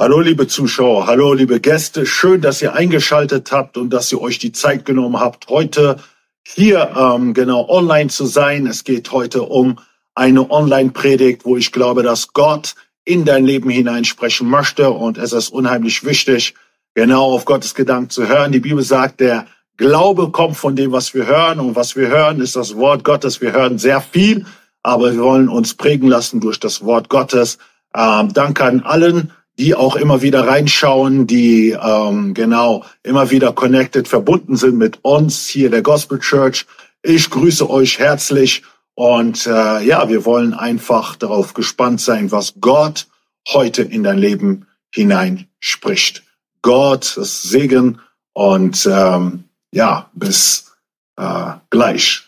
Hallo liebe Zuschauer, hallo liebe Gäste, schön, dass ihr eingeschaltet habt und dass ihr euch die Zeit genommen habt, heute hier ähm, genau online zu sein. Es geht heute um eine Online-Predigt, wo ich glaube, dass Gott in dein Leben hineinsprechen möchte und es ist unheimlich wichtig, genau auf Gottes Gedanken zu hören. Die Bibel sagt, der Glaube kommt von dem, was wir hören und was wir hören, ist das Wort Gottes. Wir hören sehr viel, aber wir wollen uns prägen lassen durch das Wort Gottes. Ähm, danke an allen, die auch immer wieder reinschauen, die ähm, genau immer wieder connected, verbunden sind mit uns hier der Gospel Church. Ich grüße euch herzlich und äh, ja, wir wollen einfach darauf gespannt sein, was Gott heute in dein Leben hinein spricht. Gott, Segen und ähm, ja, bis äh, gleich.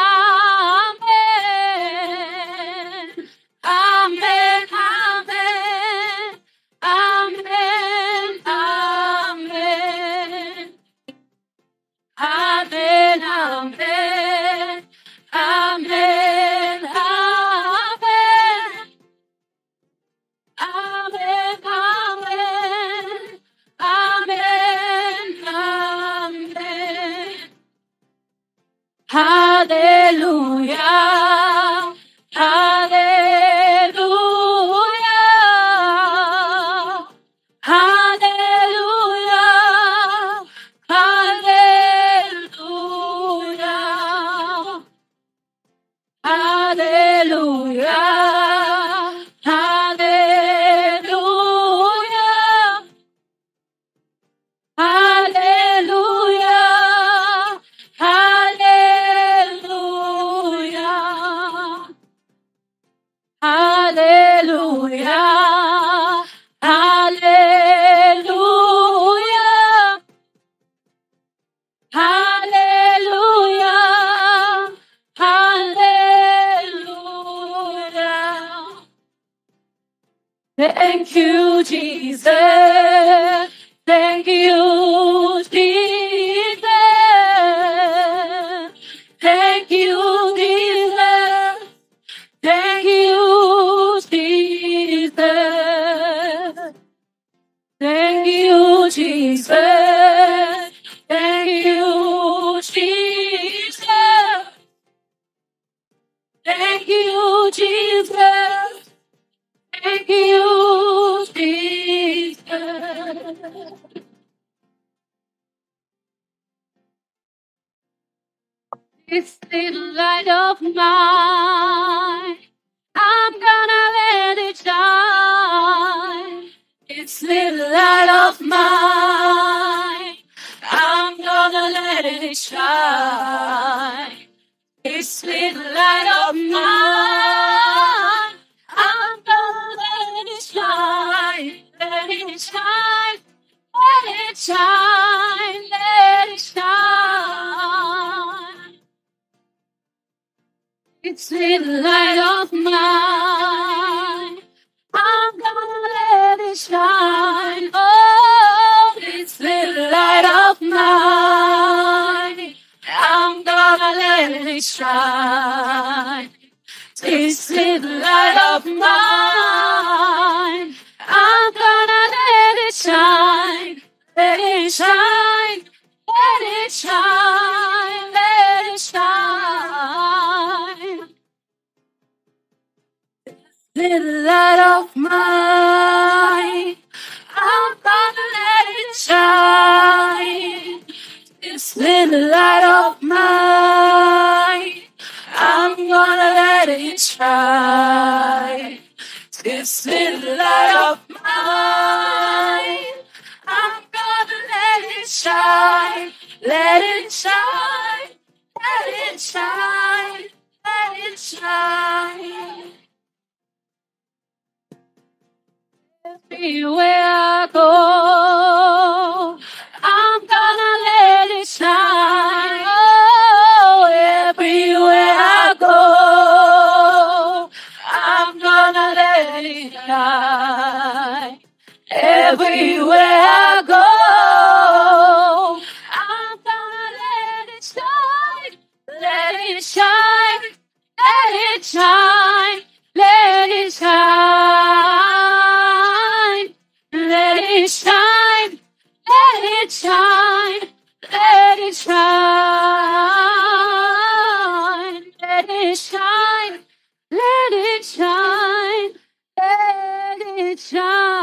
Thank you, Jesus. Thank you, This little light of mine, I'm gonna let it shine. This little light of mine, I'm gonna let it shine. This little light of mine, I'm gonna let it shine, let it shine, let it shine, let it shine. It's little light of mine. I'm gonna let it shine. Oh, this little light of mine. I'm gonna let it shine. This little light of mine. Let it shine. Let it shine. Let it shine. Little light of mine. I'm gonna let it shine. This little light of mine. I'm gonna let it shine. This little light of mine shine, let it shine, let it shine, let it shine. Everywhere I go, I'm gonna let it shine. Oh, everywhere I go, I'm gonna let it shine. Everywhere I go. which I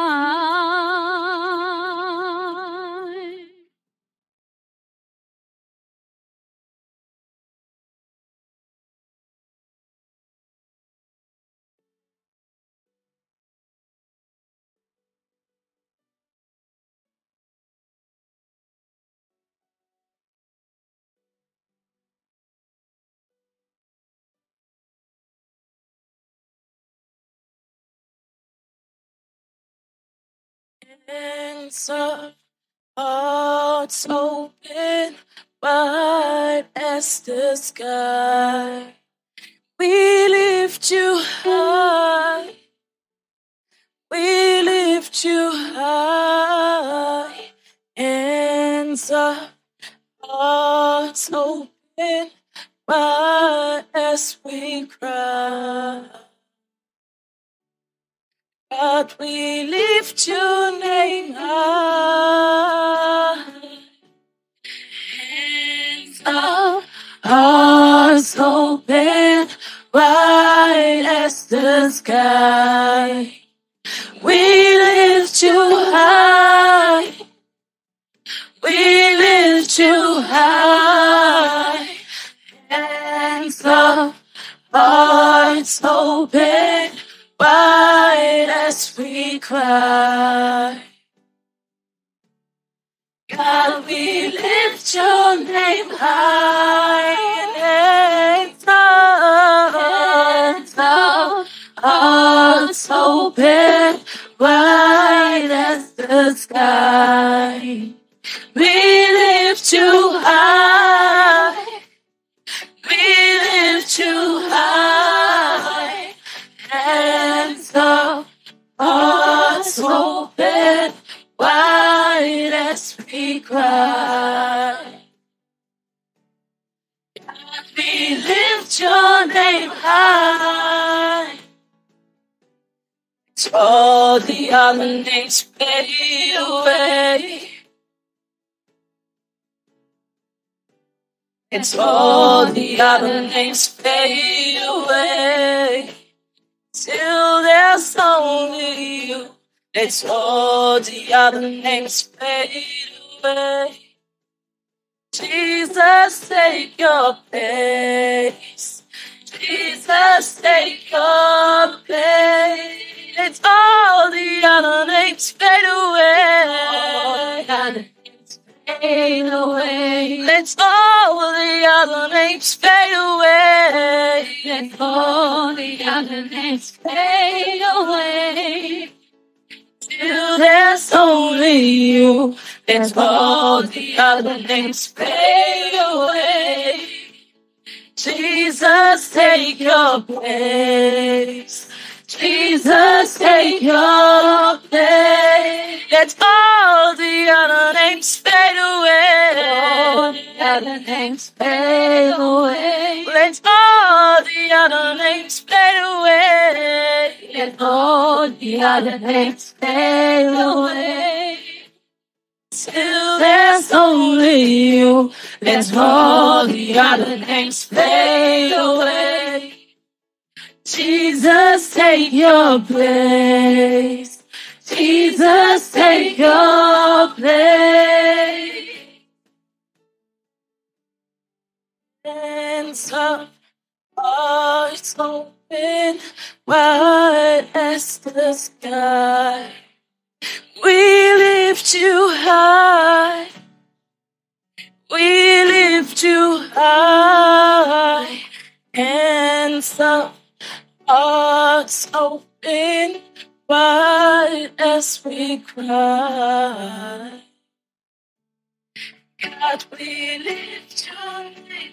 Hands up, hearts open, wide as the sky. We lift you high. We lift you high. Hands up, hearts open, wide as we cry. God, we lift your name high. Hands up, hearts open, wide as the sky. We lift you high. We lift you high. Hands up, hearts open, as we cry. God, we lift your name high. and hands up, hearts open, wide as the sky. We lift you high. We lift you high. We cry. God, we lift your name high. Till all the other names fade away. It's all the other names fade away. Till there's only you. It's all the other names fade away. Jesus, take your place. Jesus, take your place. It's all the other names fade away. Fade away. Let's all the other names fade away. Let all the other names fade away. Till there's only you. Let all the other names fade away. Jesus, take your place. Jesus, take your place. Let all the other names fade away. All the other names fade away. Let all the other names fade away. Let all the names fade away. Till there's only you. Let all the other names fade away. Jesus, take your place. Jesus, take your place. Hands up, hearts open, wide as the sky. We lift you high. We lift you high. Hands up, hearts open, wide as we cry. God, we lift your name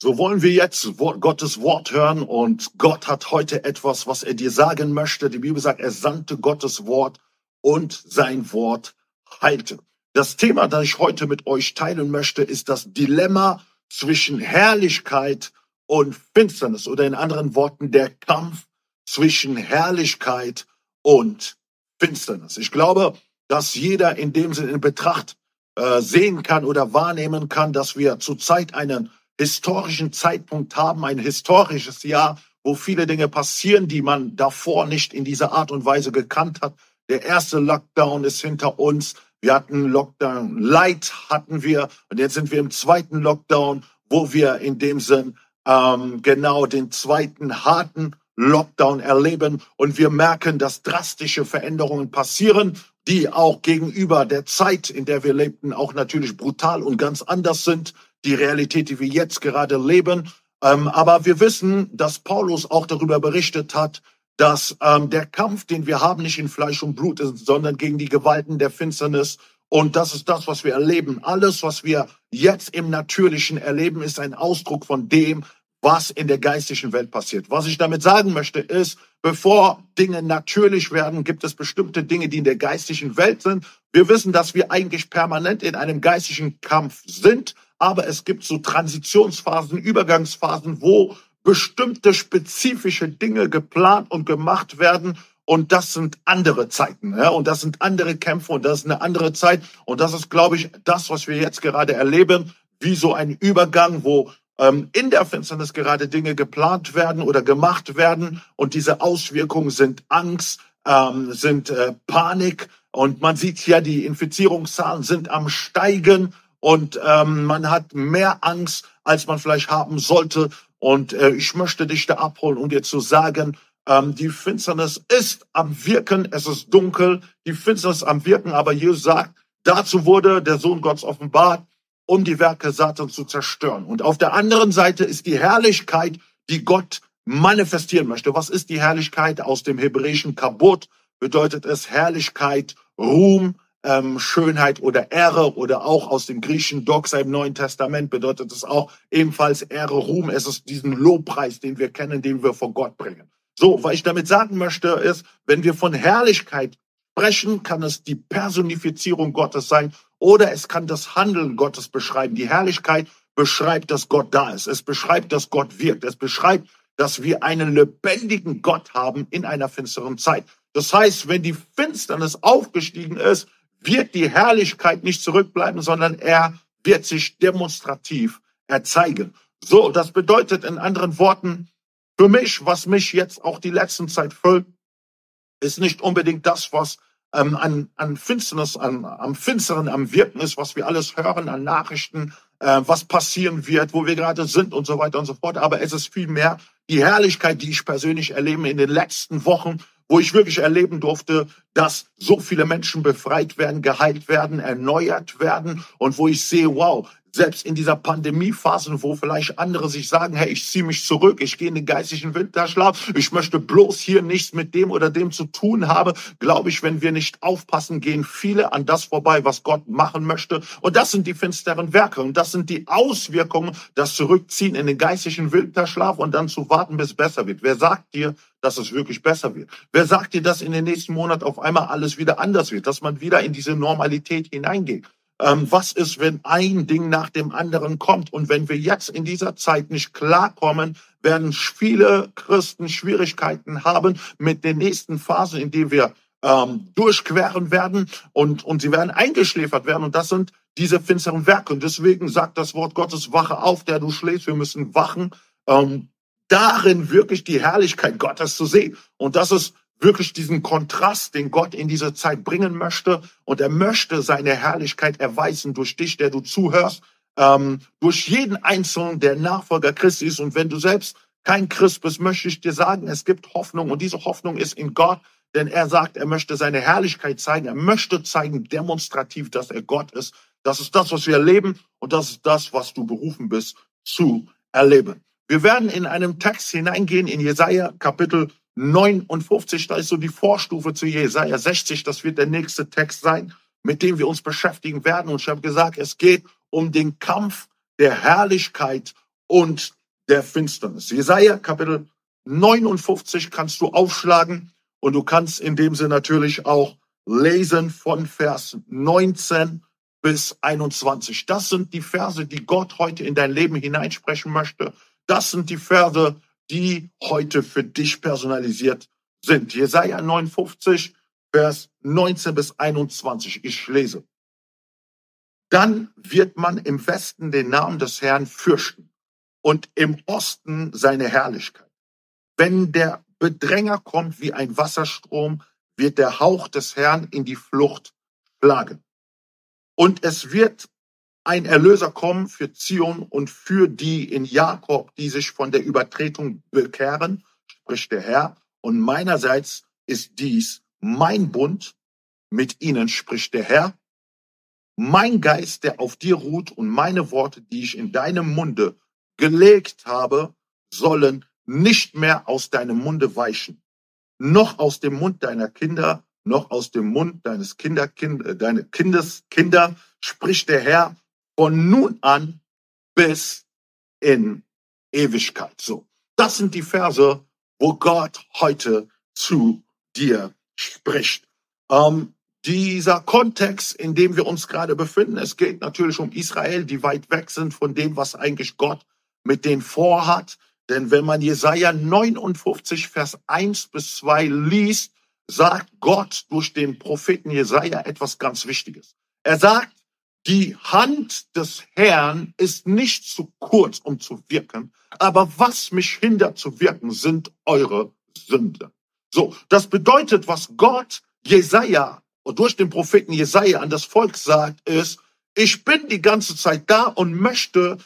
So wollen wir jetzt Gottes Wort hören und Gott hat heute etwas, was er dir sagen möchte. Die Bibel sagt, er sandte Gottes Wort und sein Wort heilte. Das Thema, das ich heute mit euch teilen möchte, ist das Dilemma zwischen Herrlichkeit und Finsternis oder in anderen Worten der Kampf zwischen Herrlichkeit und Finsternis. Ich glaube, dass jeder in dem Sinne in Betracht äh, sehen kann oder wahrnehmen kann, dass wir zurzeit einen historischen Zeitpunkt haben, ein historisches Jahr, wo viele Dinge passieren, die man davor nicht in dieser Art und Weise gekannt hat. Der erste Lockdown ist hinter uns. Wir hatten Lockdown Light hatten wir und jetzt sind wir im zweiten Lockdown, wo wir in dem Sinn ähm, genau den zweiten harten Lockdown erleben und wir merken, dass drastische Veränderungen passieren, die auch gegenüber der Zeit, in der wir lebten, auch natürlich brutal und ganz anders sind die Realität, die wir jetzt gerade leben. Ähm, aber wir wissen, dass Paulus auch darüber berichtet hat, dass ähm, der Kampf, den wir haben, nicht in Fleisch und Blut ist, sondern gegen die Gewalten der Finsternis. Und das ist das, was wir erleben. Alles, was wir jetzt im Natürlichen erleben, ist ein Ausdruck von dem, was in der geistlichen Welt passiert. Was ich damit sagen möchte, ist, bevor Dinge natürlich werden, gibt es bestimmte Dinge, die in der geistlichen Welt sind. Wir wissen, dass wir eigentlich permanent in einem geistlichen Kampf sind aber es gibt so Transitionsphasen, Übergangsphasen, wo bestimmte spezifische Dinge geplant und gemacht werden. Und das sind andere Zeiten, ja, und das sind andere Kämpfe und das ist eine andere Zeit. Und das ist, glaube ich, das, was wir jetzt gerade erleben, wie so ein Übergang, wo ähm, in der Finsternis gerade Dinge geplant werden oder gemacht werden. Und diese Auswirkungen sind Angst, ähm, sind äh, Panik. Und man sieht ja, die Infizierungszahlen sind am Steigen und ähm, man hat mehr Angst, als man vielleicht haben sollte. Und äh, ich möchte dich da abholen, um dir zu sagen, ähm, die Finsternis ist am Wirken, es ist dunkel, die Finsternis am Wirken, aber Jesus sagt, dazu wurde der Sohn Gottes offenbart, um die Werke Satans zu zerstören. Und auf der anderen Seite ist die Herrlichkeit, die Gott manifestieren möchte. Was ist die Herrlichkeit aus dem hebräischen Kabot? Bedeutet es Herrlichkeit, Ruhm, ähm, Schönheit oder Ehre oder auch aus dem griechischen Doxa im Neuen Testament bedeutet es auch ebenfalls Ehre, Ruhm. Es ist diesen Lobpreis, den wir kennen, den wir vor Gott bringen. So, was ich damit sagen möchte, ist, wenn wir von Herrlichkeit sprechen, kann es die Personifizierung Gottes sein oder es kann das Handeln Gottes beschreiben. Die Herrlichkeit beschreibt, dass Gott da ist. Es beschreibt, dass Gott wirkt. Es beschreibt, dass wir einen lebendigen Gott haben in einer finsteren Zeit. Das heißt, wenn die Finsternis aufgestiegen ist, wird die Herrlichkeit nicht zurückbleiben, sondern er wird sich demonstrativ erzeigen. So, das bedeutet in anderen Worten, für mich, was mich jetzt auch die letzten Zeit füllt, ist nicht unbedingt das, was ähm, an, an Finsternis, an, am Finsteren am Wirken ist, was wir alles hören an Nachrichten, äh, was passieren wird, wo wir gerade sind und so weiter und so fort. Aber es ist vielmehr die Herrlichkeit, die ich persönlich erlebe in den letzten Wochen, wo ich wirklich erleben durfte, dass so viele Menschen befreit werden, geheilt werden, erneuert werden und wo ich sehe, wow, selbst in dieser Pandemiephase, wo vielleicht andere sich sagen, hey, ich ziehe mich zurück, ich gehe in den geistigen Winterschlaf, ich möchte bloß hier nichts mit dem oder dem zu tun haben, glaube ich, wenn wir nicht aufpassen, gehen viele an das vorbei, was Gott machen möchte. Und das sind die finsteren Werke und das sind die Auswirkungen, das Zurückziehen in den geistigen Winterschlaf und dann zu warten, bis es besser wird. Wer sagt dir, dass es wirklich besser wird? Wer sagt dir, dass in den nächsten Monaten auf einmal alles wieder anders wird, dass man wieder in diese Normalität hineingeht? Ähm, was ist, wenn ein Ding nach dem anderen kommt? Und wenn wir jetzt in dieser Zeit nicht klarkommen, werden viele Christen Schwierigkeiten haben mit den nächsten Phasen, in denen wir ähm, durchqueren werden und, und sie werden eingeschläfert werden. Und das sind diese finsteren Werke. Und deswegen sagt das Wort Gottes, wache auf, der du schläfst. Wir müssen wachen, ähm, darin wirklich die Herrlichkeit Gottes zu sehen. Und das ist wirklich diesen Kontrast, den Gott in diese Zeit bringen möchte. Und er möchte seine Herrlichkeit erweisen durch dich, der du zuhörst, ähm, durch jeden Einzelnen, der Nachfolger Christi ist. Und wenn du selbst kein Christ bist, möchte ich dir sagen, es gibt Hoffnung. Und diese Hoffnung ist in Gott, denn er sagt, er möchte seine Herrlichkeit zeigen. Er möchte zeigen demonstrativ, dass er Gott ist. Das ist das, was wir erleben. Und das ist das, was du berufen bist zu erleben. Wir werden in einem Text hineingehen in Jesaja Kapitel 59, da ist so die Vorstufe zu Jesaja 60, das wird der nächste Text sein, mit dem wir uns beschäftigen werden. Und ich habe gesagt, es geht um den Kampf der Herrlichkeit und der Finsternis. Jesaja Kapitel 59 kannst du aufschlagen und du kannst in dem Sinne natürlich auch lesen von Vers 19 bis 21. Das sind die Verse, die Gott heute in dein Leben hineinsprechen möchte. Das sind die Verse, die heute für dich personalisiert sind. Jesaja 59, Vers 19 bis 21. Ich lese. Dann wird man im Westen den Namen des Herrn fürchten und im Osten seine Herrlichkeit. Wenn der Bedränger kommt wie ein Wasserstrom, wird der Hauch des Herrn in die Flucht schlagen. Und es wird ein Erlöser kommen für Zion und für die in Jakob, die sich von der Übertretung bekehren, spricht der Herr. Und meinerseits ist dies mein Bund mit ihnen, spricht der Herr. Mein Geist, der auf dir ruht und meine Worte, die ich in deinem Munde gelegt habe, sollen nicht mehr aus deinem Munde weichen, noch aus dem Mund deiner Kinder, noch aus dem Mund deines Kinderkind, äh, deine Kindes spricht der Herr von nun an bis in Ewigkeit. So, das sind die Verse, wo Gott heute zu dir spricht. Ähm, dieser Kontext, in dem wir uns gerade befinden, es geht natürlich um Israel, die weit weg sind von dem, was eigentlich Gott mit denen vorhat. Denn wenn man Jesaja 59, Vers 1 bis 2 liest, sagt Gott durch den Propheten Jesaja etwas ganz Wichtiges. Er sagt, die Hand des Herrn ist nicht zu kurz, um zu wirken, aber was mich hindert zu wirken, sind eure Sünden. So, das bedeutet, was Gott Jesaja und durch den Propheten Jesaja an das Volk sagt, ist, ich bin die ganze Zeit da und möchte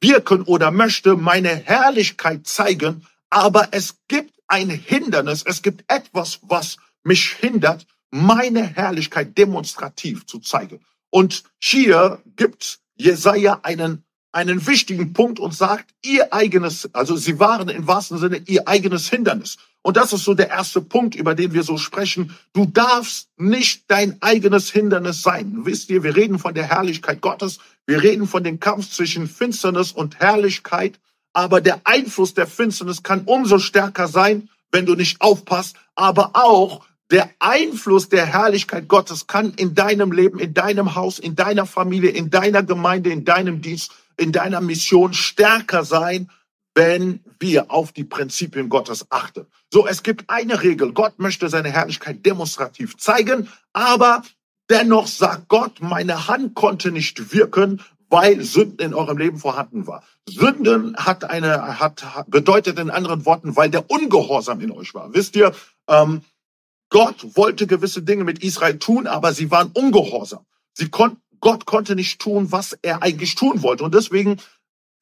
wirken oder möchte meine Herrlichkeit zeigen, aber es gibt ein Hindernis, es gibt etwas, was mich hindert, meine Herrlichkeit demonstrativ zu zeigen. Und hier gibt Jesaja einen, einen wichtigen Punkt und sagt, ihr eigenes, also sie waren im wahrsten Sinne ihr eigenes Hindernis. Und das ist so der erste Punkt, über den wir so sprechen. Du darfst nicht dein eigenes Hindernis sein. Wisst ihr, wir reden von der Herrlichkeit Gottes. Wir reden von dem Kampf zwischen Finsternis und Herrlichkeit. Aber der Einfluss der Finsternis kann umso stärker sein, wenn du nicht aufpasst. Aber auch der Einfluss der Herrlichkeit Gottes kann in deinem Leben, in deinem Haus, in deiner Familie, in deiner Gemeinde, in deinem Dienst, in deiner Mission stärker sein wenn wir auf die Prinzipien Gottes achten. So, es gibt eine Regel. Gott möchte seine Herrlichkeit demonstrativ zeigen, aber dennoch sagt Gott, meine Hand konnte nicht wirken, weil Sünden in eurem Leben vorhanden war. Sünden hat eine, hat, bedeutet in anderen Worten, weil der Ungehorsam in euch war. Wisst ihr, ähm, Gott wollte gewisse Dinge mit Israel tun, aber sie waren ungehorsam. Sie konnten Gott konnte nicht tun, was er eigentlich tun wollte. Und deswegen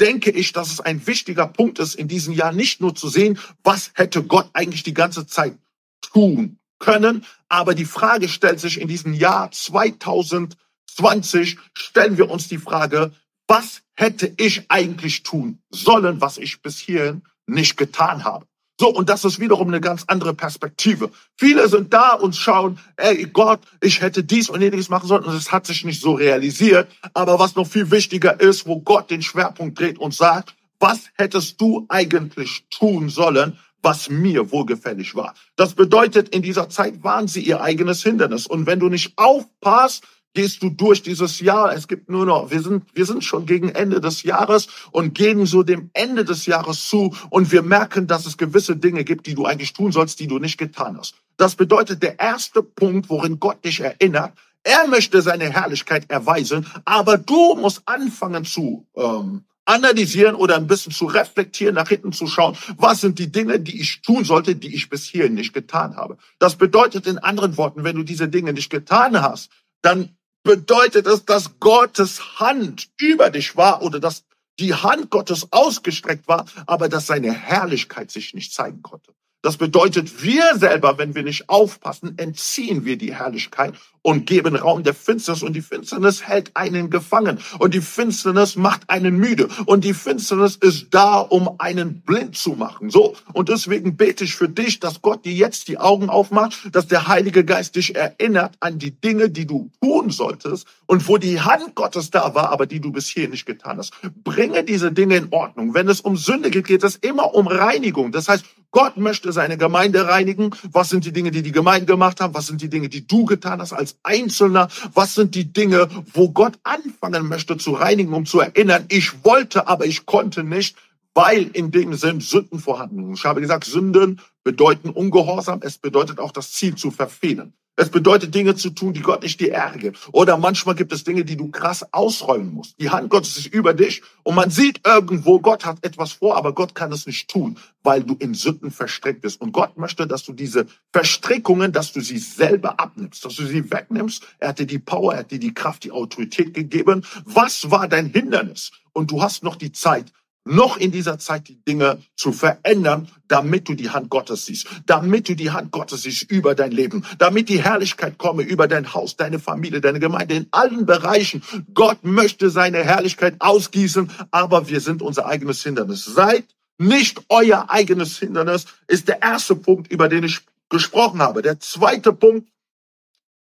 denke ich, dass es ein wichtiger Punkt ist, in diesem Jahr nicht nur zu sehen, was hätte Gott eigentlich die ganze Zeit tun können, aber die Frage stellt sich in diesem Jahr 2020, stellen wir uns die Frage, was hätte ich eigentlich tun sollen, was ich bis hierhin nicht getan habe? So, und das ist wiederum eine ganz andere Perspektive. Viele sind da und schauen, ey Gott, ich hätte dies und jenes machen sollen und es hat sich nicht so realisiert. Aber was noch viel wichtiger ist, wo Gott den Schwerpunkt dreht und sagt, was hättest du eigentlich tun sollen, was mir wohlgefällig war. Das bedeutet, in dieser Zeit waren sie ihr eigenes Hindernis. Und wenn du nicht aufpasst, gehst du durch dieses Jahr. Es gibt nur noch, wir sind, wir sind schon gegen Ende des Jahres und gehen so dem Ende des Jahres zu und wir merken, dass es gewisse Dinge gibt, die du eigentlich tun sollst, die du nicht getan hast. Das bedeutet, der erste Punkt, worin Gott dich erinnert, er möchte seine Herrlichkeit erweisen, aber du musst anfangen zu ähm, analysieren oder ein bisschen zu reflektieren, nach hinten zu schauen, was sind die Dinge, die ich tun sollte, die ich bis hierhin nicht getan habe. Das bedeutet in anderen Worten, wenn du diese Dinge nicht getan hast, dann bedeutet es, dass Gottes Hand über dich war oder dass die Hand Gottes ausgestreckt war, aber dass seine Herrlichkeit sich nicht zeigen konnte. Das bedeutet, wir selber, wenn wir nicht aufpassen, entziehen wir die Herrlichkeit und geben Raum der Finsternis und die Finsternis hält einen gefangen und die Finsternis macht einen müde und die Finsternis ist da, um einen blind zu machen. So. Und deswegen bete ich für dich, dass Gott dir jetzt die Augen aufmacht, dass der Heilige Geist dich erinnert an die Dinge, die du tun solltest und wo die Hand Gottes da war, aber die du bis hier nicht getan hast. Bringe diese Dinge in Ordnung. Wenn es um Sünde geht, geht es immer um Reinigung. Das heißt, Gott möchte seine Gemeinde reinigen. Was sind die Dinge, die die Gemeinde gemacht haben? Was sind die Dinge, die du getan hast als Einzelner? Was sind die Dinge, wo Gott anfangen möchte zu reinigen, um zu erinnern, ich wollte, aber ich konnte nicht, weil in dem sind Sünden vorhanden. Ich habe gesagt, Sünden bedeuten Ungehorsam. Es bedeutet auch das Ziel zu verfehlen. Es bedeutet Dinge zu tun, die Gott nicht dir ärgert. Oder manchmal gibt es Dinge, die du krass ausräumen musst. Die Hand Gottes ist über dich und man sieht irgendwo, Gott hat etwas vor, aber Gott kann es nicht tun, weil du in Sünden verstrickt bist. Und Gott möchte, dass du diese Verstrickungen, dass du sie selber abnimmst, dass du sie wegnimmst. Er hat dir die Power, er hat dir die Kraft, die Autorität gegeben. Was war dein Hindernis? Und du hast noch die Zeit, noch in dieser Zeit die Dinge zu verändern, damit du die Hand Gottes siehst, damit du die Hand Gottes siehst über dein Leben, damit die Herrlichkeit komme über dein Haus, deine Familie, deine Gemeinde, in allen Bereichen. Gott möchte seine Herrlichkeit ausgießen, aber wir sind unser eigenes Hindernis. Seid nicht euer eigenes Hindernis, ist der erste Punkt, über den ich gesprochen habe. Der zweite Punkt,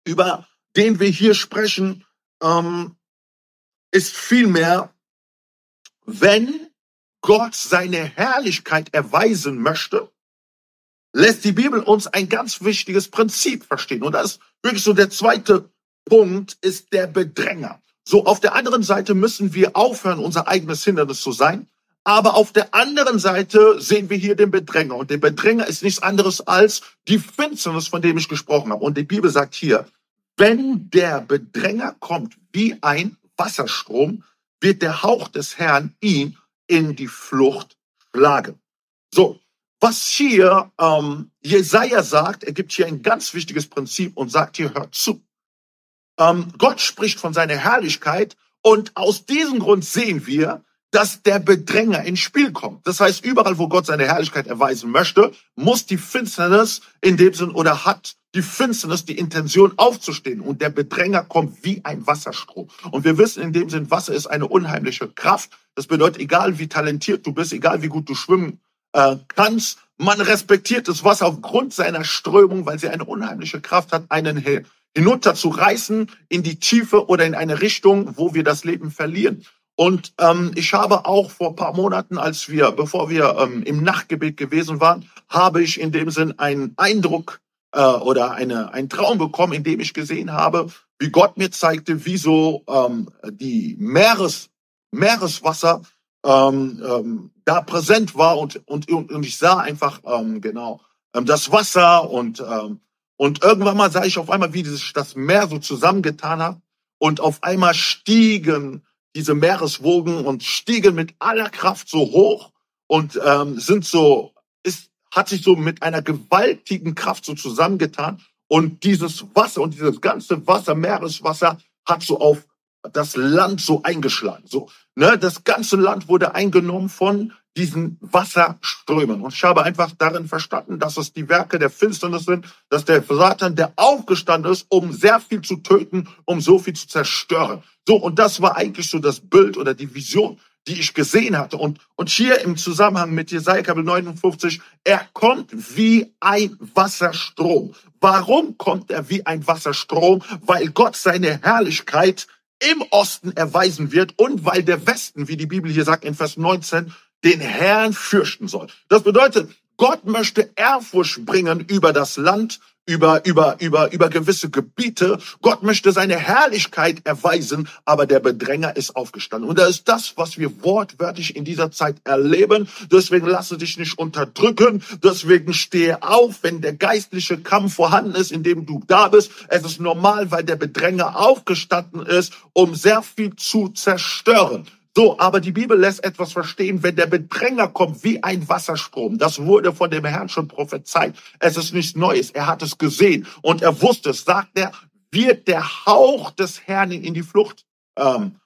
über den wir hier sprechen, ähm, ist vielmehr, wenn Gott seine Herrlichkeit erweisen möchte, lässt die Bibel uns ein ganz wichtiges Prinzip verstehen. Und das ist wirklich so der zweite Punkt, ist der Bedränger. So, auf der anderen Seite müssen wir aufhören, unser eigenes Hindernis zu sein. Aber auf der anderen Seite sehen wir hier den Bedränger. Und der Bedränger ist nichts anderes als die Finsternis, von dem ich gesprochen habe. Und die Bibel sagt hier, wenn der Bedränger kommt wie ein Wasserstrom, wird der Hauch des Herrn ihn in die Flucht schlagen. So, was hier ähm, Jesaja sagt, er gibt hier ein ganz wichtiges Prinzip und sagt hier, hört zu. Ähm, Gott spricht von seiner Herrlichkeit und aus diesem Grund sehen wir, dass der Bedränger ins Spiel kommt. Das heißt, überall, wo Gott seine Herrlichkeit erweisen möchte, muss die Finsternis in dem Sinn oder hat die Finsternis die Intention aufzustehen. Und der Bedränger kommt wie ein Wasserstrom. Und wir wissen in dem Sinn, Wasser ist eine unheimliche Kraft. Das bedeutet, egal wie talentiert du bist, egal wie gut du schwimmen äh, kannst, man respektiert das Wasser aufgrund seiner Strömung, weil sie eine unheimliche Kraft hat, einen hinunter zu reißen in die Tiefe oder in eine Richtung, wo wir das Leben verlieren. Und ähm, ich habe auch vor paar Monaten, als wir, bevor wir ähm, im Nachtgebet gewesen waren, habe ich in dem Sinn einen Eindruck äh, oder eine, einen Traum bekommen, in dem ich gesehen habe, wie Gott mir zeigte, wie so ähm, die Meeres, Meereswasser ähm, ähm, da präsent war und, und, und ich sah einfach ähm, genau ähm, das Wasser und, ähm, und irgendwann mal sah ich auf einmal, wie dieses, das Meer so zusammengetan hat und auf einmal stiegen diese Meereswogen und stiegen mit aller Kraft so hoch und ähm, sind so, ist, hat sich so mit einer gewaltigen Kraft so zusammengetan und dieses Wasser und dieses ganze Wasser, Meereswasser, hat so auf das Land so eingeschlagen. So, ne, das ganze Land wurde eingenommen von diesen Wasserströmen. Und ich habe einfach darin verstanden, dass es die Werke der Finsternis sind, dass der Satan, der aufgestanden ist, um sehr viel zu töten, um so viel zu zerstören. So, und das war eigentlich so das Bild oder die Vision, die ich gesehen hatte. Und, und hier im Zusammenhang mit Jesaja Kapitel 59, er kommt wie ein Wasserstrom. Warum kommt er wie ein Wasserstrom? Weil Gott seine Herrlichkeit im Osten erweisen wird und weil der Westen, wie die Bibel hier sagt in Vers 19, den Herrn fürchten soll. Das bedeutet, Gott möchte Ehrfurcht bringen über das Land, über, über, über, über gewisse Gebiete. Gott möchte seine Herrlichkeit erweisen, aber der Bedränger ist aufgestanden. Und das ist das, was wir wortwörtlich in dieser Zeit erleben. Deswegen lasse dich nicht unterdrücken. Deswegen stehe auf, wenn der geistliche Kampf vorhanden ist, in dem du da bist. Es ist normal, weil der Bedränger aufgestanden ist, um sehr viel zu zerstören. So, aber die Bibel lässt etwas verstehen, wenn der Bedränger kommt wie ein Wasserstrom. Das wurde von dem Herrn schon prophezeit. Es ist nichts Neues. Er hat es gesehen und er wusste es. Sagt er, wird der Hauch des Herrn in die Flucht, ähm,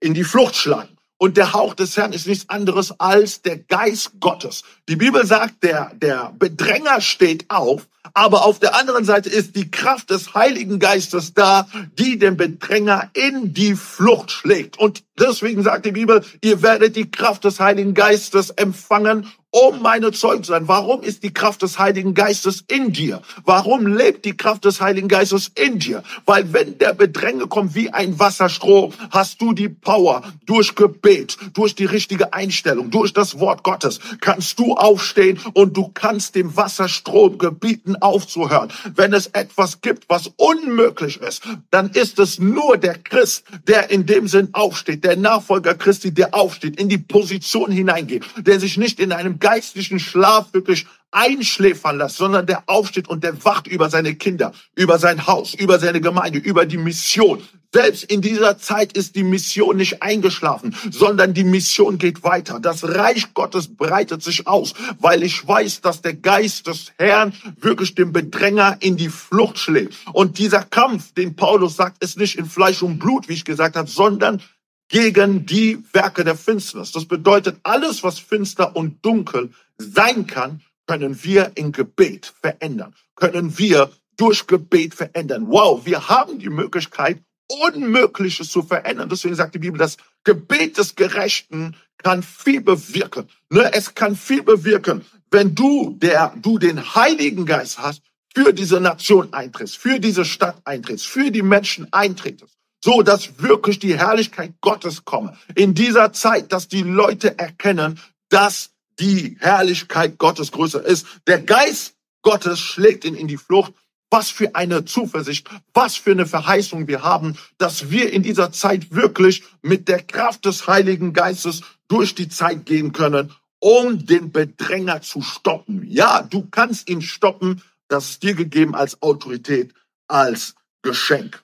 in die Flucht schlagen. Und der Hauch des Herrn ist nichts anderes als der Geist Gottes. Die Bibel sagt, der, der Bedränger steht auf, aber auf der anderen Seite ist die Kraft des Heiligen Geistes da, die den Bedränger in die Flucht schlägt. Und deswegen sagt die Bibel, ihr werdet die Kraft des Heiligen Geistes empfangen um meine Zeugen zu sein. Warum ist die Kraft des Heiligen Geistes in dir? Warum lebt die Kraft des Heiligen Geistes in dir? Weil wenn der Bedränge kommt wie ein Wasserstrom, hast du die Power durch Gebet, durch die richtige Einstellung, durch das Wort Gottes, kannst du aufstehen und du kannst dem Wasserstrom gebieten aufzuhören. Wenn es etwas gibt, was unmöglich ist, dann ist es nur der Christ, der in dem Sinn aufsteht, der Nachfolger Christi, der aufsteht, in die Position hineingeht, der sich nicht in einem geistlichen Schlaf wirklich einschläfern lässt, sondern der aufsteht und der wacht über seine Kinder, über sein Haus, über seine Gemeinde, über die Mission. Selbst in dieser Zeit ist die Mission nicht eingeschlafen, sondern die Mission geht weiter. Das Reich Gottes breitet sich aus, weil ich weiß, dass der Geist des Herrn wirklich den Bedränger in die Flucht schlägt. Und dieser Kampf, den Paulus sagt, ist nicht in Fleisch und Blut, wie ich gesagt habe, sondern gegen die Werke der Finsternis. Das bedeutet, alles, was finster und dunkel sein kann, können wir in Gebet verändern, können wir durch Gebet verändern. Wow, wir haben die Möglichkeit, Unmögliches zu verändern. Deswegen sagt die Bibel, das Gebet des Gerechten kann viel bewirken. Ne, es kann viel bewirken, wenn du, der du den Heiligen Geist hast, für diese Nation eintrittst, für diese Stadt eintrittst, für die Menschen eintrittst so dass wirklich die Herrlichkeit Gottes komme. In dieser Zeit, dass die Leute erkennen, dass die Herrlichkeit Gottes größer ist. Der Geist Gottes schlägt ihn in die Flucht. Was für eine Zuversicht, was für eine Verheißung wir haben, dass wir in dieser Zeit wirklich mit der Kraft des Heiligen Geistes durch die Zeit gehen können, um den Bedränger zu stoppen. Ja, du kannst ihn stoppen. Das ist dir gegeben als Autorität, als Geschenk.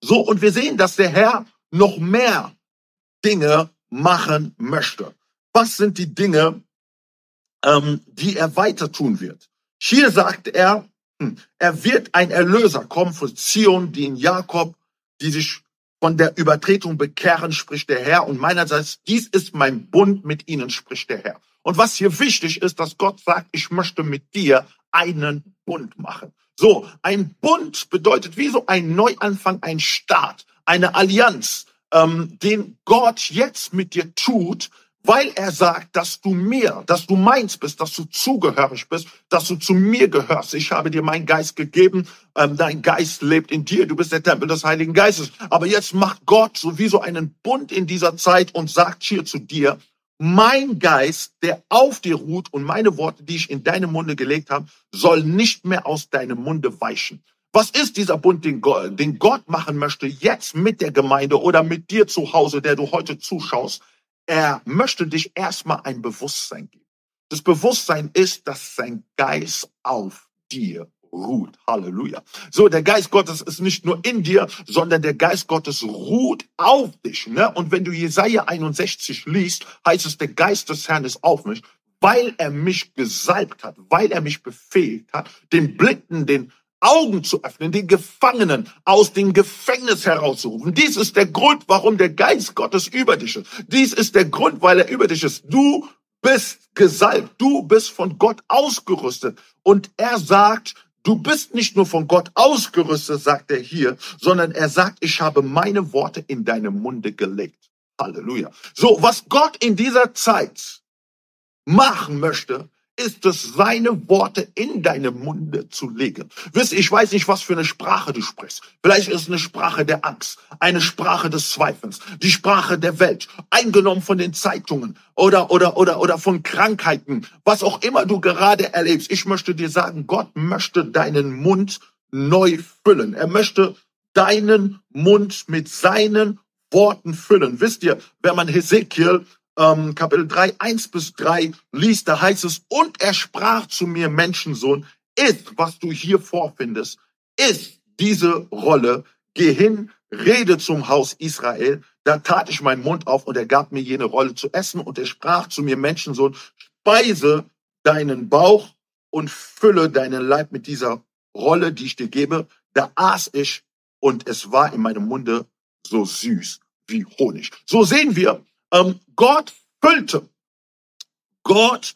So, und wir sehen, dass der Herr noch mehr Dinge machen möchte. Was sind die Dinge, ähm, die er weiter tun wird? Hier sagt er, hm, er wird ein Erlöser kommen von Zion, die in Jakob, die sich von der Übertretung bekehren, spricht der Herr. Und meinerseits, dies ist mein Bund mit ihnen, spricht der Herr. Und was hier wichtig ist, dass Gott sagt, ich möchte mit dir einen Bund machen. So, ein Bund bedeutet wie so ein Neuanfang, ein Staat, eine Allianz, ähm, den Gott jetzt mit dir tut, weil er sagt, dass du mir, dass du meins bist, dass du zugehörig bist, dass du zu mir gehörst. Ich habe dir meinen Geist gegeben, ähm, dein Geist lebt in dir, du bist der Tempel des Heiligen Geistes. Aber jetzt macht Gott sowieso einen Bund in dieser Zeit und sagt hier zu dir, mein Geist, der auf dir ruht und meine Worte, die ich in deinem Munde gelegt habe, soll nicht mehr aus deinem Munde weichen. Was ist dieser Bund, den Gott, den Gott machen möchte, jetzt mit der Gemeinde oder mit dir zu Hause, der du heute zuschaust? Er möchte dich erstmal ein Bewusstsein geben. Das Bewusstsein ist, dass sein Geist auf dir ruht. Halleluja. So, der Geist Gottes ist nicht nur in dir, sondern der Geist Gottes ruht auf dich. Ne? Und wenn du Jesaja 61 liest, heißt es, der Geist des Herrn ist auf mich, weil er mich gesalbt hat, weil er mich befähigt hat, den Blinden, den Augen zu öffnen, den Gefangenen aus dem Gefängnis herauszurufen. Dies ist der Grund, warum der Geist Gottes über dich ist. Dies ist der Grund, weil er über dich ist. Du bist gesalbt. Du bist von Gott ausgerüstet. Und er sagt, Du bist nicht nur von Gott ausgerüstet, sagt er hier, sondern er sagt, ich habe meine Worte in deinem Munde gelegt. Halleluja. So, was Gott in dieser Zeit machen möchte, ist es, seine Worte in deinem Munde zu legen. Wisst, ich weiß nicht, was für eine Sprache du sprichst. Vielleicht ist es eine Sprache der Angst, eine Sprache des Zweifels, die Sprache der Welt, eingenommen von den Zeitungen oder, oder, oder, oder von Krankheiten, was auch immer du gerade erlebst. Ich möchte dir sagen, Gott möchte deinen Mund neu füllen. Er möchte deinen Mund mit seinen Worten füllen. Wisst ihr, wenn man Hesekiel ähm, Kapitel 3, 1 bis 3 liest, da heißt es, und er sprach zu mir, Menschensohn, ist, was du hier vorfindest, ist diese Rolle, geh hin, rede zum Haus Israel, da tat ich meinen Mund auf und er gab mir jene Rolle zu essen und er sprach zu mir, Menschensohn, speise deinen Bauch und fülle deinen Leib mit dieser Rolle, die ich dir gebe. Da aß ich und es war in meinem Munde so süß wie Honig. So sehen wir, ähm, Gott füllte, Gott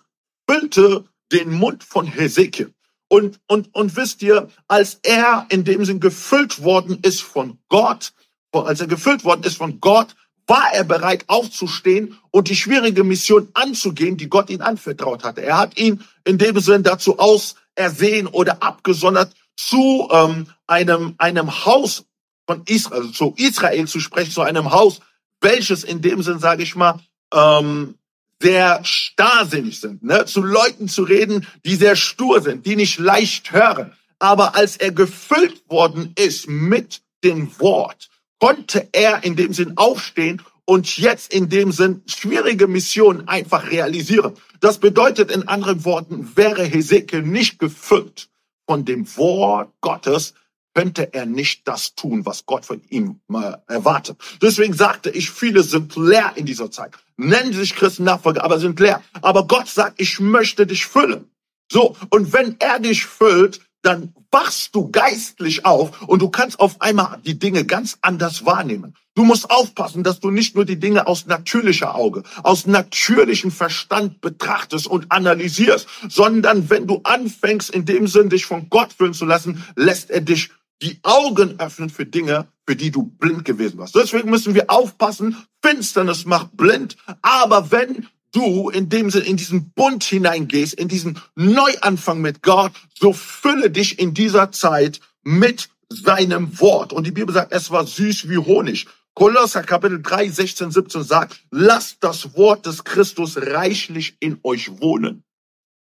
füllte den Mund von Hesekiel. Und, und, und wisst ihr, als er in dem Sinn gefüllt worden ist von Gott, als er gefüllt worden ist von Gott, war er bereit aufzustehen und die schwierige Mission anzugehen, die Gott ihn anvertraut hatte. Er hat ihn in dem Sinn dazu ausersehen oder abgesondert, zu ähm, einem, einem Haus von Israel, also zu Israel zu sprechen, zu einem Haus, welches in dem Sinn, sage ich mal, ähm, sehr starrsinnig sind, ne? zu Leuten zu reden, die sehr stur sind, die nicht leicht hören. Aber als er gefüllt worden ist mit dem Wort, konnte er in dem Sinn aufstehen und jetzt in dem Sinn schwierige Missionen einfach realisieren. Das bedeutet in anderen Worten, wäre Hesekiel nicht gefüllt von dem Wort Gottes, könnte er nicht das tun, was Gott von ihm äh, erwartet. Deswegen sagte ich, viele sind leer in dieser Zeit. Nennen sich Christen Nachfolger, aber sind leer. Aber Gott sagt, ich möchte dich füllen. So, und wenn er dich füllt, dann wachst du geistlich auf und du kannst auf einmal die Dinge ganz anders wahrnehmen. Du musst aufpassen, dass du nicht nur die Dinge aus natürlicher Auge, aus natürlichem Verstand betrachtest und analysierst, sondern wenn du anfängst, in dem Sinn dich von Gott füllen zu lassen, lässt er dich die Augen öffnen für Dinge, für die du blind gewesen warst. Deswegen müssen wir aufpassen. Finsternis macht blind. Aber wenn du in dem Sinne in diesen Bund hineingehst, in diesen Neuanfang mit Gott, so fülle dich in dieser Zeit mit seinem Wort. Und die Bibel sagt, es war süß wie Honig. Kolosser Kapitel 3, 16, 17 sagt, lasst das Wort des Christus reichlich in euch wohnen.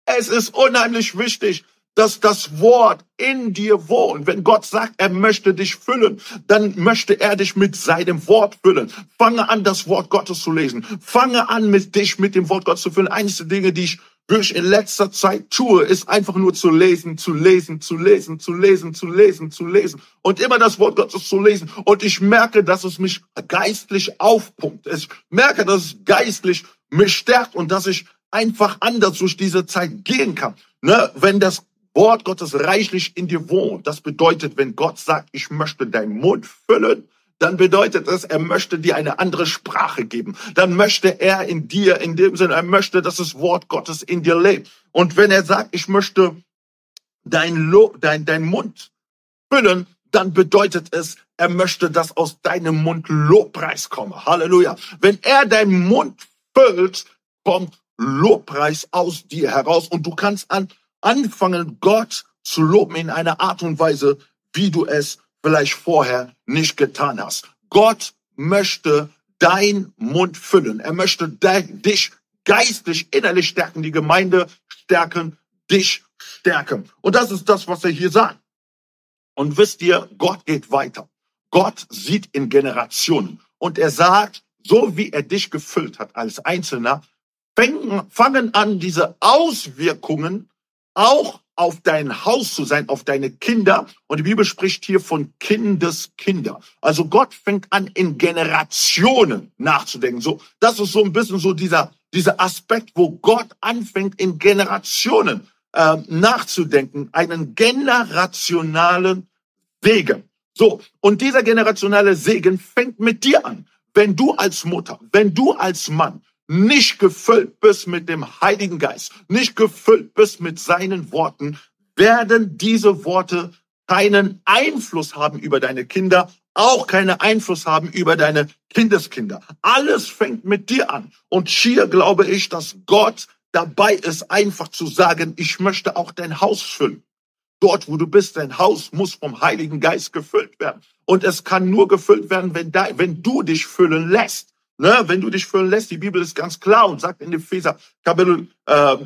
Es ist unheimlich wichtig, dass das Wort in dir wohnt. Wenn Gott sagt, er möchte dich füllen, dann möchte er dich mit seinem Wort füllen. Fange an, das Wort Gottes zu lesen. Fange an, mit dich mit dem Wort Gottes zu füllen. Eines der Dinge, die ich wirklich in letzter Zeit tue, ist einfach nur zu lesen, zu lesen, zu lesen, zu lesen, zu lesen, zu lesen und immer das Wort Gottes zu lesen. Und ich merke, dass es mich geistlich aufpumpt. Ich merke, dass es geistlich mich stärkt und dass ich einfach anders durch diese Zeit gehen kann. Ne? Wenn das Wort Gottes reichlich in dir wohnt. Das bedeutet, wenn Gott sagt, ich möchte deinen Mund füllen, dann bedeutet das, er möchte dir eine andere Sprache geben. Dann möchte er in dir, in dem Sinne, er möchte, dass das Wort Gottes in dir lebt. Und wenn er sagt, ich möchte dein, Lo dein, dein Mund füllen, dann bedeutet es, er möchte, dass aus deinem Mund Lobpreis komme. Halleluja. Wenn er deinen Mund füllt, kommt Lobpreis aus dir heraus und du kannst an anfangen, Gott zu loben in einer Art und Weise, wie du es vielleicht vorher nicht getan hast. Gott möchte dein Mund füllen. Er möchte dich geistlich, innerlich stärken, die Gemeinde stärken, dich stärken. Und das ist das, was er hier sagt. Und wisst ihr, Gott geht weiter. Gott sieht in Generationen. Und er sagt, so wie er dich gefüllt hat als Einzelner, fangen an, diese Auswirkungen auch auf dein Haus zu sein, auf deine Kinder. Und die Bibel spricht hier von Kindeskinder. Also Gott fängt an, in Generationen nachzudenken. So, das ist so ein bisschen so dieser, dieser Aspekt, wo Gott anfängt, in Generationen äh, nachzudenken, einen generationalen Segen. So, und dieser generationale Segen fängt mit dir an. Wenn du als Mutter, wenn du als Mann nicht gefüllt bist mit dem Heiligen Geist, nicht gefüllt bist mit seinen Worten, werden diese Worte keinen Einfluss haben über deine Kinder, auch keinen Einfluss haben über deine Kindeskinder. Alles fängt mit dir an. Und hier glaube ich, dass Gott dabei ist, einfach zu sagen, ich möchte auch dein Haus füllen. Dort, wo du bist, dein Haus muss vom Heiligen Geist gefüllt werden. Und es kann nur gefüllt werden, wenn, da, wenn du dich füllen lässt. Ne, wenn du dich füllen lässt, die Bibel ist ganz klar und sagt in Epheser Kapitel äh,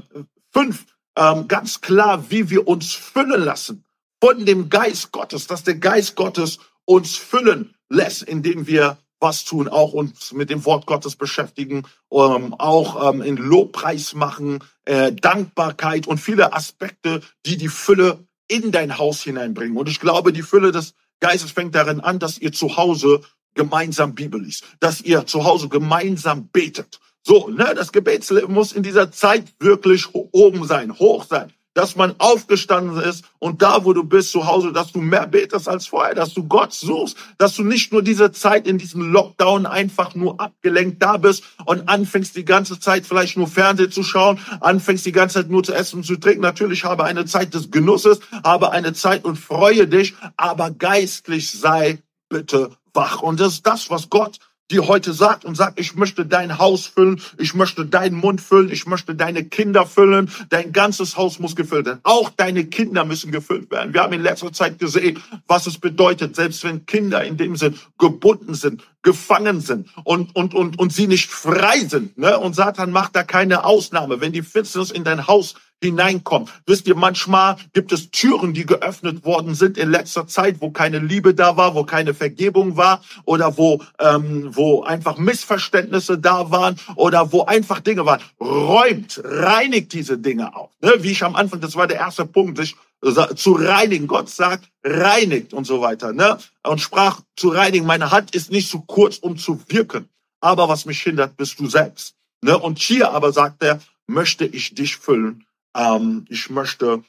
5 äh, ganz klar, wie wir uns füllen lassen von dem Geist Gottes, dass der Geist Gottes uns füllen lässt, indem wir was tun, auch uns mit dem Wort Gottes beschäftigen, ähm, auch ähm, in Lobpreis machen, äh, Dankbarkeit und viele Aspekte, die die Fülle in dein Haus hineinbringen. Und ich glaube, die Fülle des Geistes fängt darin an, dass ihr zu Hause gemeinsam Bibel liest, dass ihr zu Hause gemeinsam betet. So, ne, das Gebetsleben muss in dieser Zeit wirklich oben sein, hoch sein. dass man aufgestanden ist und da, wo du bist, zu Hause, dass du mehr betest als vorher, dass du Gott suchst, dass du nicht nur diese Zeit in diesem Lockdown einfach nur abgelenkt da bist und anfängst die ganze Zeit vielleicht nur Fernsehen zu schauen, anfängst die ganze Zeit nur zu essen und zu trinken. Natürlich habe eine Zeit des Genusses, habe eine Zeit und freue dich, aber geistlich sei bitte wach. Und das ist das, was Gott die heute sagt und sagt, ich möchte dein Haus füllen, ich möchte deinen Mund füllen, ich möchte deine Kinder füllen, dein ganzes Haus muss gefüllt werden. Auch deine Kinder müssen gefüllt werden. Wir haben in letzter Zeit gesehen, was es bedeutet, selbst wenn Kinder in dem Sinn gebunden sind, gefangen sind und, und, und, und sie nicht frei sind. Ne? Und Satan macht da keine Ausnahme. Wenn die Finsternis in dein Haus hineinkommt. Wisst ihr, manchmal gibt es Türen, die geöffnet worden sind in letzter Zeit, wo keine Liebe da war, wo keine Vergebung war oder wo, ähm, wo einfach Missverständnisse da waren oder wo einfach Dinge waren. Räumt, reinigt diese Dinge auch. Ne? Wie ich am Anfang, das war der erste Punkt, sich zu reinigen. Gott sagt, reinigt und so weiter. Ne? Und sprach zu reinigen, meine Hand ist nicht zu kurz, um zu wirken. Aber was mich hindert, bist du selbst. Ne? Und hier aber sagt er, möchte ich dich füllen ähm, ich möchte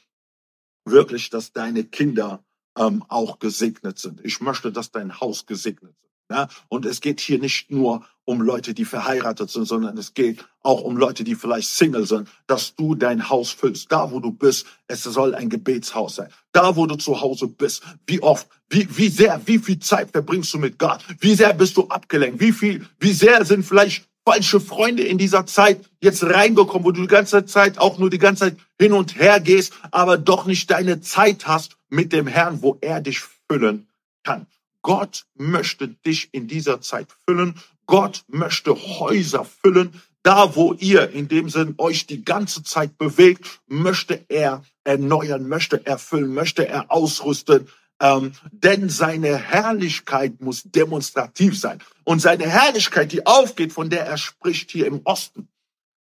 wirklich, dass deine Kinder ähm, auch gesegnet sind. Ich möchte, dass dein Haus gesegnet ist. Ja? Und es geht hier nicht nur um Leute, die verheiratet sind, sondern es geht auch um Leute, die vielleicht Single sind, dass du dein Haus füllst. Da, wo du bist, es soll ein Gebetshaus sein. Da, wo du zu Hause bist, wie oft, wie, wie sehr, wie viel Zeit verbringst du mit Gott? Wie sehr bist du abgelenkt? Wie viel, wie sehr sind vielleicht falsche Freunde in dieser Zeit jetzt reingekommen, wo du die ganze Zeit auch nur die ganze Zeit hin und her gehst, aber doch nicht deine Zeit hast mit dem Herrn, wo er dich füllen kann. Gott möchte dich in dieser Zeit füllen. Gott möchte Häuser füllen. Da, wo ihr in dem Sinn euch die ganze Zeit bewegt, möchte er erneuern, möchte erfüllen, möchte er ausrüsten. Ähm, denn seine Herrlichkeit muss demonstrativ sein. Und seine Herrlichkeit, die aufgeht, von der er spricht hier im Osten,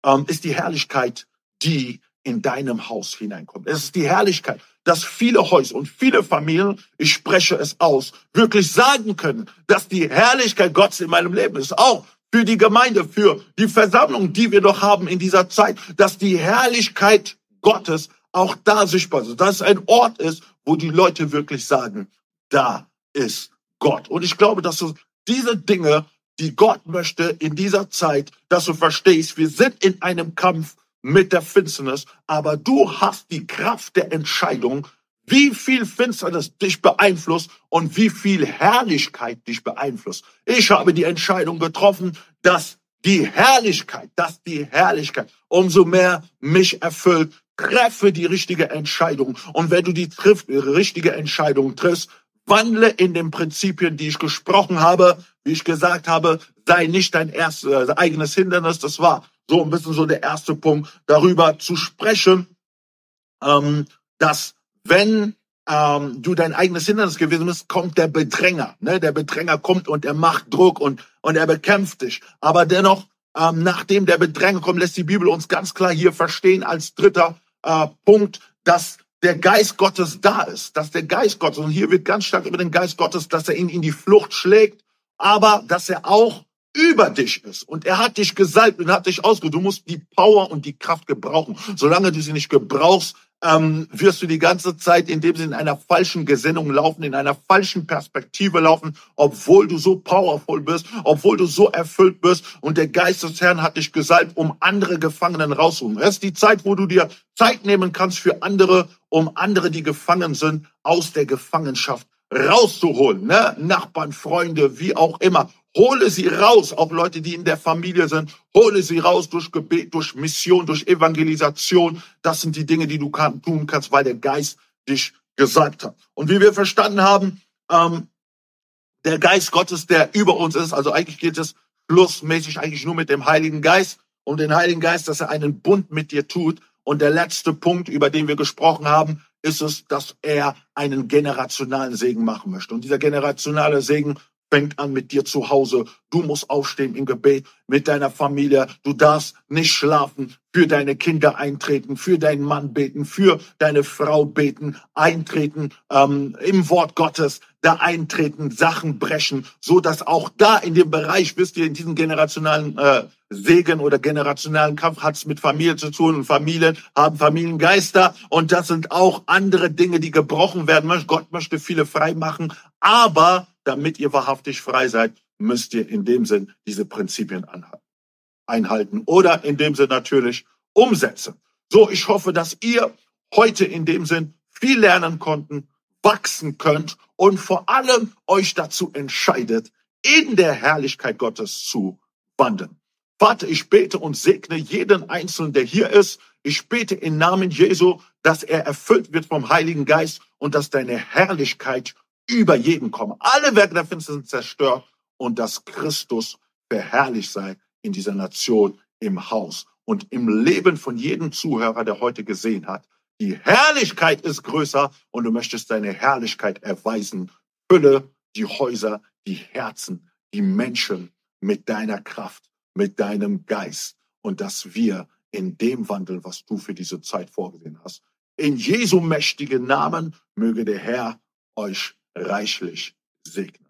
ähm, ist die Herrlichkeit, die in deinem Haus hineinkommt. Es ist die Herrlichkeit, dass viele Häuser und viele Familien, ich spreche es aus, wirklich sagen können, dass die Herrlichkeit Gottes in meinem Leben ist. Auch für die Gemeinde, für die Versammlung, die wir doch haben in dieser Zeit, dass die Herrlichkeit Gottes auch da sichtbar ist. Dass es ein Ort ist, wo die Leute wirklich sagen, da ist Gott. Und ich glaube, dass du diese Dinge, die Gott möchte in dieser Zeit, dass du verstehst, wir sind in einem Kampf mit der Finsternis, aber du hast die Kraft der Entscheidung, wie viel Finsternis dich beeinflusst und wie viel Herrlichkeit dich beeinflusst. Ich habe die Entscheidung getroffen, dass die Herrlichkeit, dass die Herrlichkeit umso mehr mich erfüllt, treffe die richtige Entscheidung. Und wenn du die triff, richtige Entscheidung triffst, wandle in den Prinzipien, die ich gesprochen habe. Wie ich gesagt habe, sei nicht dein erstes, äh, eigenes Hindernis. Das war so ein bisschen so der erste Punkt, darüber zu sprechen, ähm, dass wenn ähm, du dein eigenes Hindernis gewesen bist, kommt der Bedränger. Ne? Der Bedränger kommt und er macht Druck und, und er bekämpft dich. Aber dennoch, ähm, nachdem der Bedränger kommt, lässt die Bibel uns ganz klar hier verstehen als dritter äh, Punkt, dass der Geist Gottes da ist, dass der Geist Gottes, und hier wird ganz stark über den Geist Gottes, dass er ihn in die Flucht schlägt, aber dass er auch über dich ist. Und er hat dich gesalbt und hat dich ausgeruht. Du musst die Power und die Kraft gebrauchen. Solange du sie nicht gebrauchst, ähm, wirst du die ganze Zeit in dem Sinne in einer falschen Gesinnung laufen, in einer falschen Perspektive laufen, obwohl du so powerful bist, obwohl du so erfüllt bist und der Geist des Herrn hat dich gesalbt, um andere Gefangenen rauszuholen. Es ist die Zeit, wo du dir Zeit nehmen kannst für andere, um andere, die gefangen sind, aus der Gefangenschaft rauszuholen. Ne? Nachbarn, Freunde, wie auch immer. Hole sie raus, auch Leute, die in der Familie sind. Hole sie raus durch Gebet, durch Mission, durch Evangelisation. Das sind die Dinge, die du kann, tun kannst, weil der Geist dich gesagt hat. Und wie wir verstanden haben, ähm, der Geist Gottes, der über uns ist, also eigentlich geht es schlussmäßig eigentlich nur mit dem Heiligen Geist und den Heiligen Geist, dass er einen Bund mit dir tut. Und der letzte Punkt, über den wir gesprochen haben, ist es, dass er einen generationalen Segen machen möchte. Und dieser generationale Segen fängt an mit dir zu Hause. Du musst aufstehen im Gebet mit deiner Familie. Du darfst nicht schlafen, für deine Kinder eintreten, für deinen Mann beten, für deine Frau beten, eintreten ähm, im Wort Gottes, da eintreten, Sachen brechen, so dass auch da in dem Bereich, wisst ihr, in diesem generationalen äh, Segen oder generationalen Kampf hat es mit Familie zu tun und Familien haben Familiengeister und das sind auch andere Dinge, die gebrochen werden. Gott möchte viele frei machen, aber damit ihr wahrhaftig frei seid, müsst ihr in dem Sinn diese Prinzipien einhalten oder in dem Sinn natürlich umsetzen. So, ich hoffe, dass ihr heute in dem Sinn viel lernen konnten, wachsen könnt und vor allem euch dazu entscheidet, in der Herrlichkeit Gottes zu wandeln. Vater, ich bete und segne jeden Einzelnen, der hier ist. Ich bete im Namen Jesu, dass er erfüllt wird vom Heiligen Geist und dass deine Herrlichkeit über jeden komme. Alle Werke der Finsternis sind zerstört und dass Christus verherrlicht sei in dieser Nation, im Haus und im Leben von jedem Zuhörer, der heute gesehen hat. Die Herrlichkeit ist größer und du möchtest deine Herrlichkeit erweisen. Fülle die Häuser, die Herzen, die Menschen mit deiner Kraft, mit deinem Geist und dass wir in dem wandeln, was du für diese Zeit vorgesehen hast. In Jesu mächtigen Namen möge der Herr euch reichlich segnen.